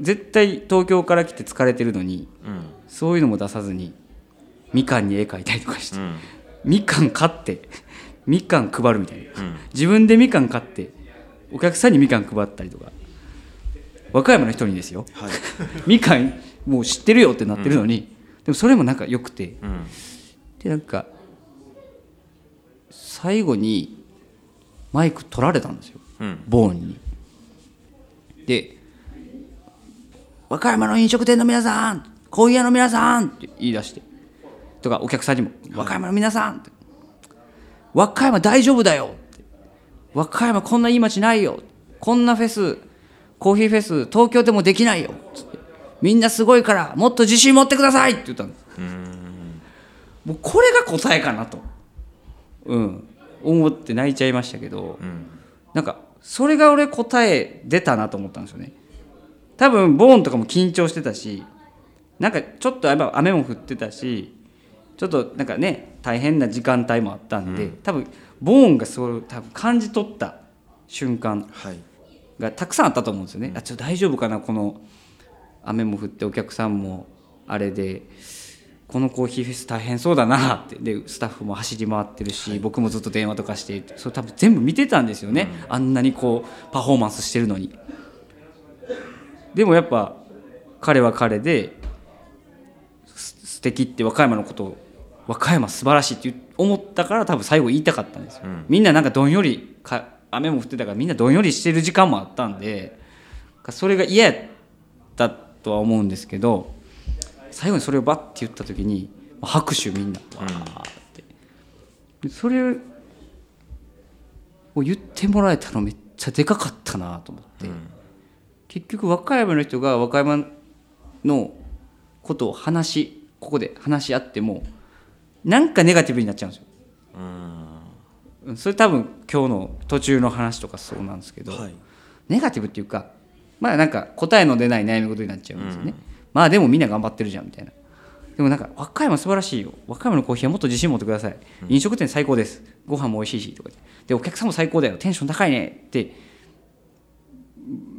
絶対東京から来て疲れてるのにうん。そういうのも出さずにみかんに絵描いたりとかして、うん。みかん買ってみかん配るみたいな。うん。自分でみかん買ってお客さんにみかん配ったりとか和歌山の人にですよはい みかんもう知ってるよってなってるのに、でもそれもなんか良くてうんでなんか最後にマイク取られたんですようんボーンに。で「和歌山の飲食店の皆さんコーヒー屋の皆さん!」って言い出してとかお客さんにも「和歌山の皆さん!」って「和歌山大丈夫だよ!」って「和歌山こんないい街ないよ!」こんなフェスコーヒーフェス東京でもできないよ。つってみんなすごいからもっと自信持ってください。って言ったんですもうこれが答えかなと、うん、思って泣いちゃいましたけど、うん。なんかそれが俺答え出たなと思ったんですよね。多分ボーンとかも緊張してたしなんかちょっとやっぱ雨も降ってたしちょっとなんかね大変な時間帯もあったんで、多分ボーンがそう多分感じ取った瞬間。はいがたくさんあったと思うんですよね、あちょっと大丈夫かな？この雨も降ってお客さんもあれでこのコーヒーフェス大変そうだなって。でスタッフも走り回ってるし、僕もずっと電話とかしてそれ多分全部見てたんですよね、あんなにこうパフォーマンスしてるのに。でもやっぱ彼は彼です素敵って和歌山のことを和歌山素晴らしいって思ったから多分最後言いたかったんですよ、みんななんかどんよりか雨も降ってたからみんなどんよりしてる時間もあったんでそれが嫌やったとは思うんですけど最後にそれをバッて言った時に拍手みんな。わーってでそれを言ってもらえたのめっちゃでかかったなと思って、結局和歌山の人が和歌山のことを話しここで話し合ってもなんかネガティブになっちゃうんですよ。うんそれ多分今日の途中の話とかそうなんですけど、はい。ネガティブっていうかまあなんか答えの出ない悩み事になっちゃうんですよね、まあでもみんな頑張ってるじゃんみたいな。でもなんか和歌山素晴らしいよ。和歌山のコーヒーはもっと自信持ってください、飲食店最高です。ご飯も美味しいしとかで。お客さんも最高だよ。テンション高いね。って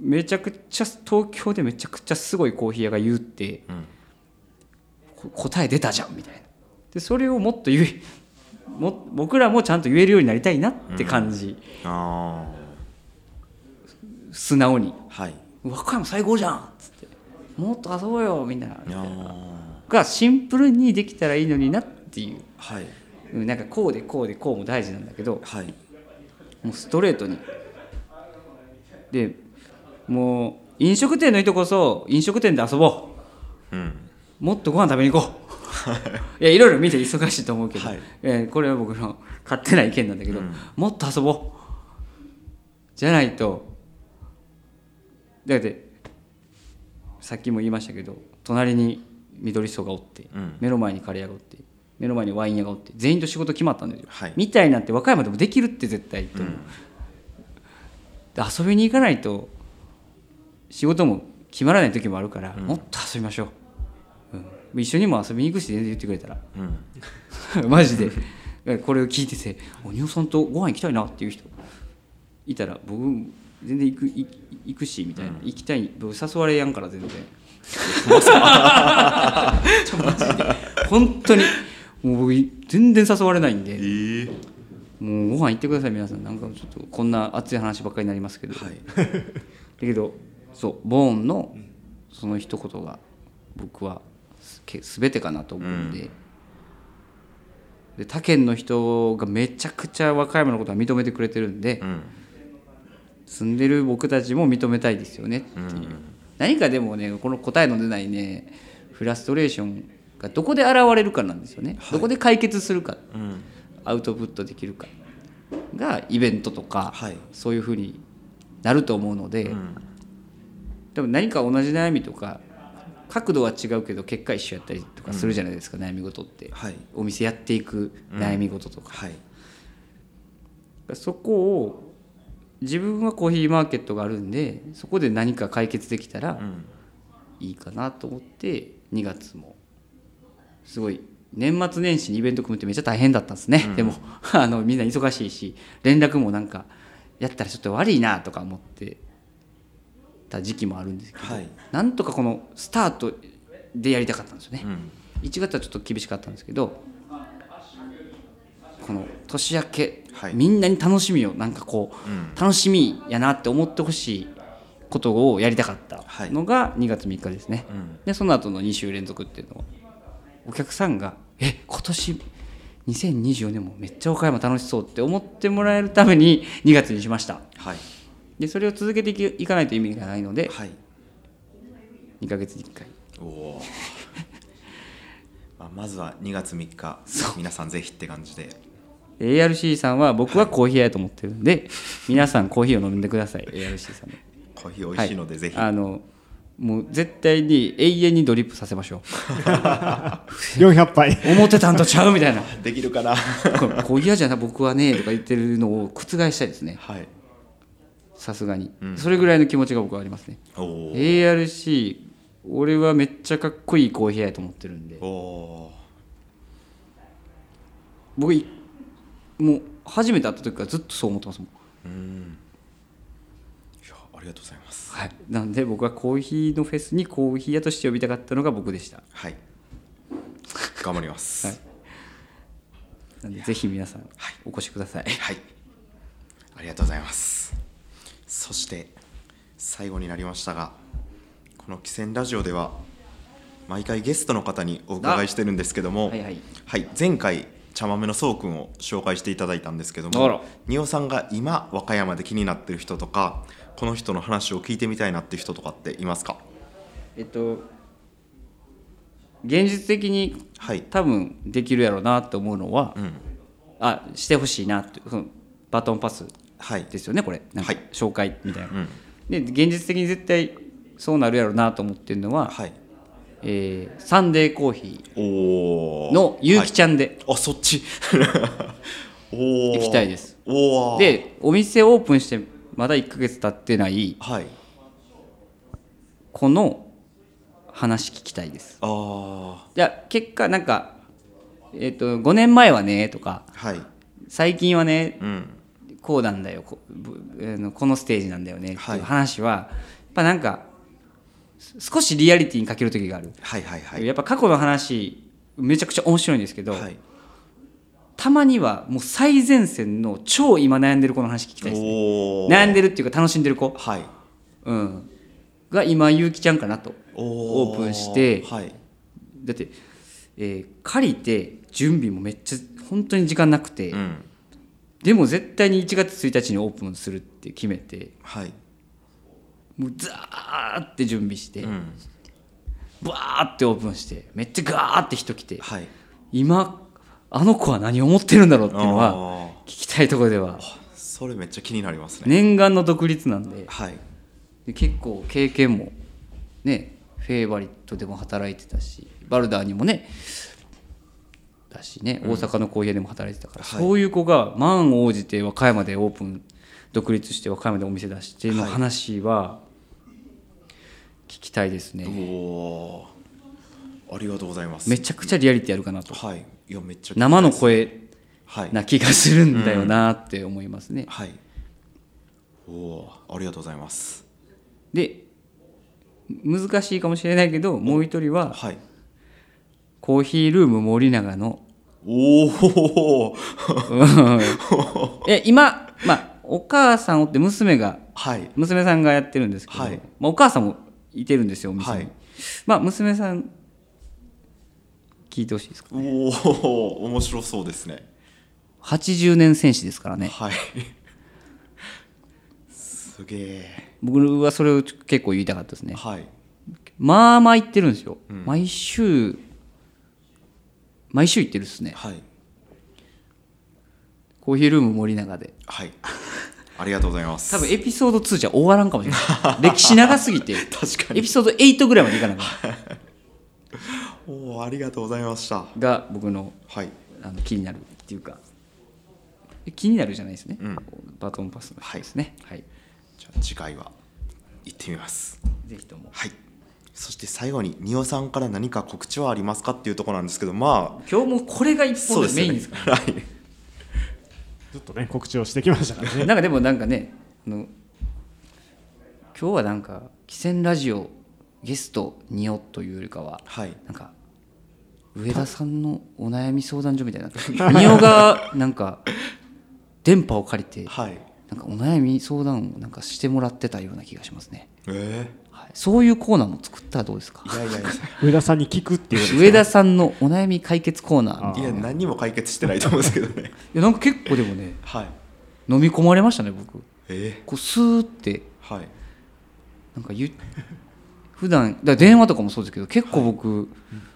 めちゃくちゃ東京でめちゃくちゃすごいコーヒー屋が言うって、こ答え出たじゃんみたいな。でそれをもっと言えも僕らもちゃんと言えるようになりたいなって感じ、あ素直に。あはい「和歌山最高じゃん!」っつって「もっと遊ぼうよみんな」いやー。がシンプルにできたらいいのになっていう。はい。うんなんかこうでこうでこうも大事なんだけど。はい。もうストレートに。でもう飲食店の人こそ飲食店で遊ぼう。ん。うもっとご飯食べに行こ いやいろいろ見て忙しいと思うけど、はい。えーこれは僕の 勝手な意見なんだけど、うん。もっと遊ぼう。じゃないとだってさっきも言いましたけど隣に緑荘がおって、うん。目の前にカレー屋がおって目の前にワイン屋がおって全員と仕事決まったんですよ、はい。みたいなんて和歌山でもできるって絶対と思う、で遊びに行かないと仕事も決まらない時もあるから、もっと遊びましょう、うん、一緒にも遊びに行くし全然言ってくれたら。うん。マジで。これを聞いてて「お仁さんとご飯行きたいな」っていう人。いたら僕全然行く行行くしみたいな、行きたい。僕誘われやんから全然。本当に。もう僕全然誘われないんで。ええもうご飯行ってください皆さん。なんかちょっとこんな熱い話ばっかりになりますけど、はい。だけどそうボーンのその一言が僕は全てかなと思うんで,、で他県の人がめちゃくちゃ和歌山のことは認めてくれてるんで、うん。住んでる僕たちも認めたいですよねっていう、何かでもねこの答えの出ないねフラストレーションがどこで現れるかなんですよね、どこで解決するか。うん。アウトプットできるか。がイベントとか、はい。そういうふうになると思うので、うん。でも何か同じ悩みとか角度は違うけど結果一緒やったりとかするじゃないですか、悩み事って、はい。お店やっていく悩み事とか、はい。そこを自分はコーヒーマーケットがあるんでそこで何か解決できたらうん。いいかなと思って2月もすごい年末年始にイベント組むってめっちゃ大変だったんですね、でもあのみんな忙しいし連絡もなんかやったらちょっと悪いなとか思ってた時期もあるんですけど、はい。なんとかこのスタートでやりたかったんですよね、うん。1月はちょっと厳しかったんですけどこの年明け、はい。みんなに楽しみをなんかこう、うん。楽しみやなって思ってほしいことをやりたかったのが2月3日ですね、うん。でその後の2週連続っていうのはお客さんが「え今年2024年もめっちゃ岡山楽しそう」って思ってもらえるために2月にしました。はいでそれを続けていきいかないと意味がないのではい。2ヶ月に1回。おお まあまずは2月3日皆さんぜひって感じで。ARC さんは僕はコーヒー屋やと思ってるんで、皆さんコーヒーを飲んでください。ARC さんでコーヒー美味しいのでぜひ。あのもう絶対に永遠にドリップさせましょ400杯う。思ってたんとちゃうみたいな。できるかな。こコーヒー屋じゃな僕はねとか言ってるのを覆したいですね。はいさすがに、うん。それぐらいの気持ちが僕はありますね。ARC 俺はめっちゃかっこいいコーヒー屋やと思ってるんで。僕いもう初めて会った時からずっとそう思ってますもん。うん。いやありがとうございます。はい、なんで僕はコーヒーのフェスにコーヒー屋として呼びたかったのが僕でした。はい。頑張ります。はい。なんでぜひ皆さんはい。お越しください。はい、ありがとうございますそして最後になりましたがこの「汽船ラジオ」では毎回ゲストの方にお伺いしてるんですけども、はいはい。はい、前回茶豆のそうくんを紹介していただいたんですけども仁尾さんが今和歌山で気になってる人とかこの人の話を聞いてみたいなっていう人とかっていますか？えっと現実的にはい、多分できるやろうなって思うのは、うん、あしてほしいなってバトンパスはいですよねこれ。なんかはい。紹介みたいな、うん。で現実的に絶対そうなるやろうなと思ってるのは、はい。えーサンデーコーヒおー。のゆうきちゃんで、あそっち。行きたいです。でお店オープンしてまだ1ヶ月経ってないはい。この話聞きたいです。あいや結果なんか、えっと5年前はねとかあはい。最近はねうんこうなんだよ。ここのステージなんだよね。ってはいいう話は、やっぱなんかす少しリアリティに欠ける時がある、はいはいはい。やっぱ過去の話めちゃくちゃ面白いんですけど、はい。たまにはもう最前線の超今悩んでる子の話聞きたいですね。悩んでるっていうか楽しんでる子、はい。うん、が今ゆうきちゃんかなと。おオープンして。はい。だって、えー借りて準備もめっちゃ本当に時間なくて、うんでも絶対に1月1日にオープンするって決めてはい。もうザーって準備して、うん。バーってオープンしてめっちゃガーって人来てはい。今あの子は何を思ってるんだろうっていうのはあ聞きたいところでは。ーそれめっちゃ気になりますね。念願の独立なんで。はい。で結構経験もねフェイバリットでも働いてたしバルダーにもねだしね、大阪のコーヒー屋でも働いてたから、はい。そういう子が満を持して和歌山でオープン独立して和歌山でお店出しての話は聞きたいですね、おおー。ありがとうございます。めちゃくちゃリアリティあるかなと。はい。いやめっちゃ生の声はいな気がするんだよなって思いますね、はい。おおーありがとうございます。で難しいかもしれないけどもう一人ははいコーヒールーム森永の。おおえ今まあお母さんおって娘がはい。娘さんがやってるんですけど、はい。まあ、お母さんもいてるんですよお店に、はい。まあ娘さん聞いてほしいですか？おお面白そうですね。80年戦士ですからね。はい。すげえ。僕はそれを結構言いたかったですね。はい。まあまあ行ってるんですよ、毎週毎週行ってるっすね。はい。コーヒールーム森永で。はい。ありがとうございます。多分エピソード2じゃ終わらんかもしれない。歴史長すぎて。確かに。エピソード8ぐらいまでいかなかったおおありがとうございました。が僕のはい。あの気になるっていうか。え気になるじゃないですね、うん。バトンパスの人ですね。はい、じゃあ次回は行ってみます。ぜひとも。はいそして最後に仁尾さんから何か告知はありますかっていうところなんですけどまあ今日もこれが一本でメインですかね、はい。ずっとね告知をしてきましたからら、ね。なんかでもなんかねあの今日はなんか「汽船ラジオ」ゲストによというよりかははい。なんか上田さんのお悩み相談所みたいな 仁尾がなんか電波を借りてはい。なんかお悩み相談をなんかしてもらってたような気がしますね、えはい、そういうコーナーも作ったらどうですか？ー、いやいやいや上田さんに聞くっていう上田さんのお悩み解決コーナー。みたいいや何にも解決してないと思うんですけどね。いやなんか結構でもねはい。飲み込まれましたね僕。えこうスーって。ー、はい。なんか言う普段だ電話とかもそうですけど結構僕、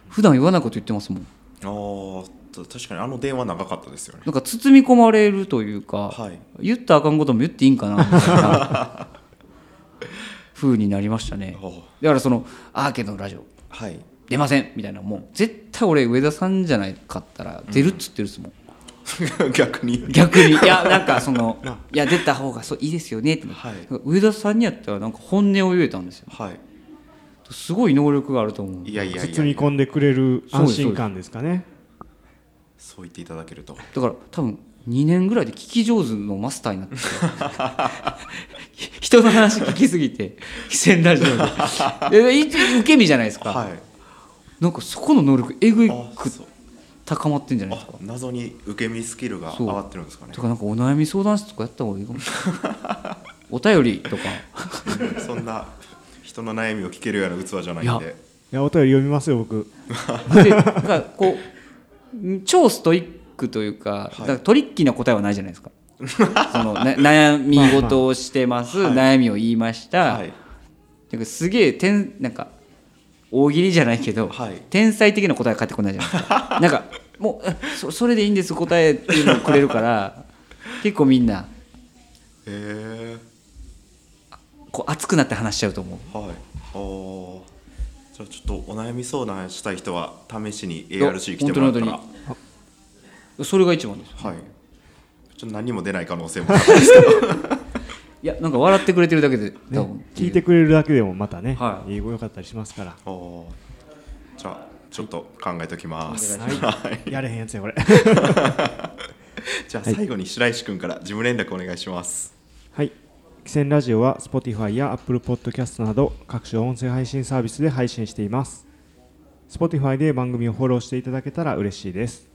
普段言わないこと言ってますもん。あーた確かにあの電話長かったですよね。なんか包み込まれるというか、はい。言ったらあかんことも言っていいんかなみたいな 風になりましたね。だからそのアーケードのラジオはい。出ませんみたいなもう絶対俺上田さんじゃないかったら出るっつってるっすもん、逆に。逆に。いや なんかそのいや出た方がそういいですよねって、はい。上田さんにやったらなんか本音を言えたんですよ。はい。すごい能力があると思う。いやいやいや包み込んでくれる安心感ですかね。そう言っていただけると。だから多分2年ぐらいで聞き上手のマスターになって 人の話聞きすぎて「汽船ラジオで」で一応受け身じゃないですか、はい。なんかそこの能力えぐいあく高まってんじゃないですあか謎に受け身スキルが上がってるんですかね。だからなんかお悩み相談室とかやった方がいいかも。しれないお便りとか。そんな人の悩みを聞けるような器じゃないんいでいやお便り読みますよ僕。でなんかこう超ストイックというか,、い。だからトリッキーな答えはないじゃないですか。そのな悩み事をしてます、はい悩みを言いました、はい。なんかすげえ天なんか大喜利じゃないけど、はい。天才的な答えが返ってこないじゃないですか。なんかもうあそそれでいいんです答えっていうのをくれるから 結構みんなへえ。こう熱くなって話しちゃうと思う。はい。あー。じゃあちょっとお悩み相談したい人は試しに ARC 来てもらったら。本当にそれが一番ですはい。ちょっと何も出ない可能性も高いですけど。いやなんか笑ってくれてるだけでね聞いてくれるだけでもまたね、はい。英語良かったりしますから。じゃあちょっと考えときます。はい。やれへんやつやこれ。じゃあ最後に白石君から事務連絡お願いします。はい。汽船ラジオは Spotify や Apple Podcast など各種音声配信サービスで配信しています。Spotify で番組をフォローしていただけたら嬉しいです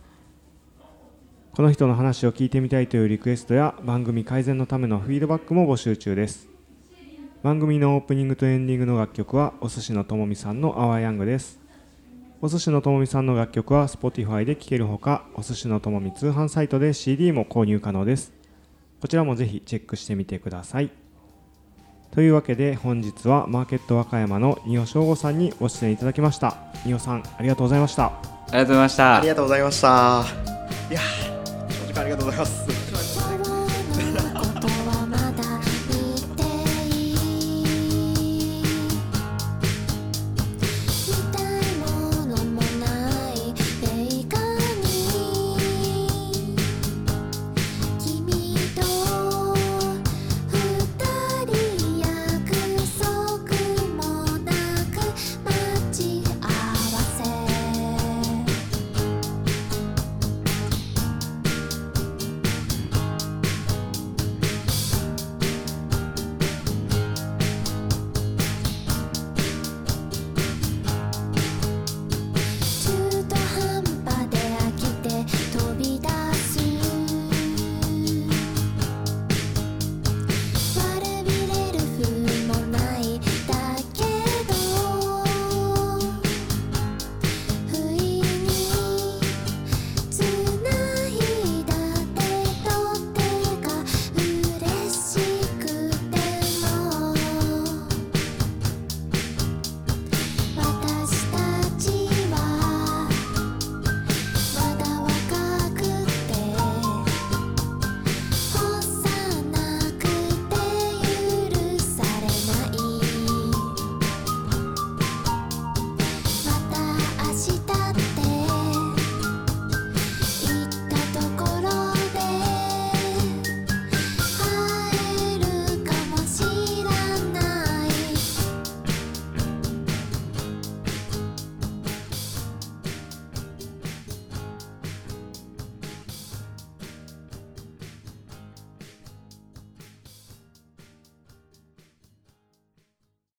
この人の話を聞いてみたいというリクエストや番組改善のためのフィードバックも募集中です。番組のオープニングとエンディングの楽曲はお寿司のともみさんのアワーヤングです。お寿司のともみさんの楽曲は Spotify で聴けるほかお寿司のともみ通販サイトで CD も購入可能です。こちらもぜひチェックしてみてください。というわけで本日はマーケット和歌山の仁尾翔吾さんにご出演いただきました。仁尾さんありがとうございました。ありがとうございました。ありがとうございました。いやありがとうございます。